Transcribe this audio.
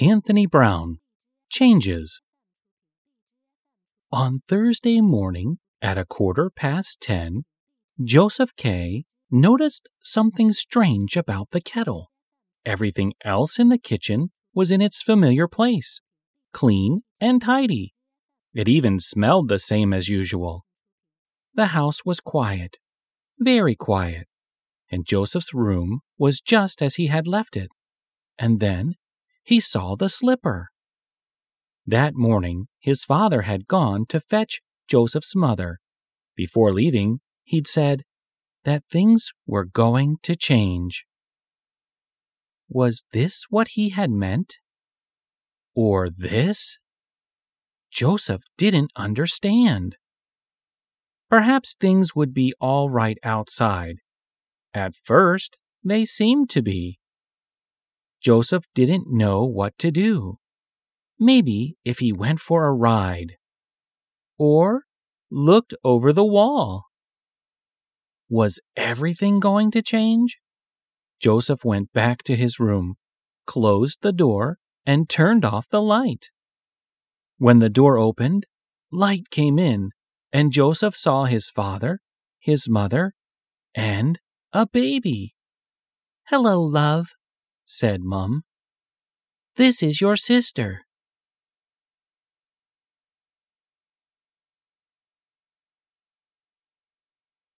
Anthony Browne Changes. On Thursday morning at a quarter past ten, Joseph Kaye. noticed something strange about the kettle. Everything else in the kitchen was in its familiar place, clean and tidy. It even smelled the same as usual. The house was quiet, very quiet, and Joseph's room was just as he had left it. And then he saw the slipper. That morning, his father had gone to fetch Joseph's mother. Before leaving, he'd said that things were going to change. Was this what he had meant? Or this? Joseph didn't understand. Perhaps things would be all right outside. At first, they seemed to be. Joseph didn't know what to do. Maybe if he went for a ride. Or looked over the wall. Was everything going to change? Joseph went back to his room, closed the door, and turned off the light. When the door opened, light came in, and Joseph saw his father, his mother, and a baby. Hello, love, said Mum. This is your sister.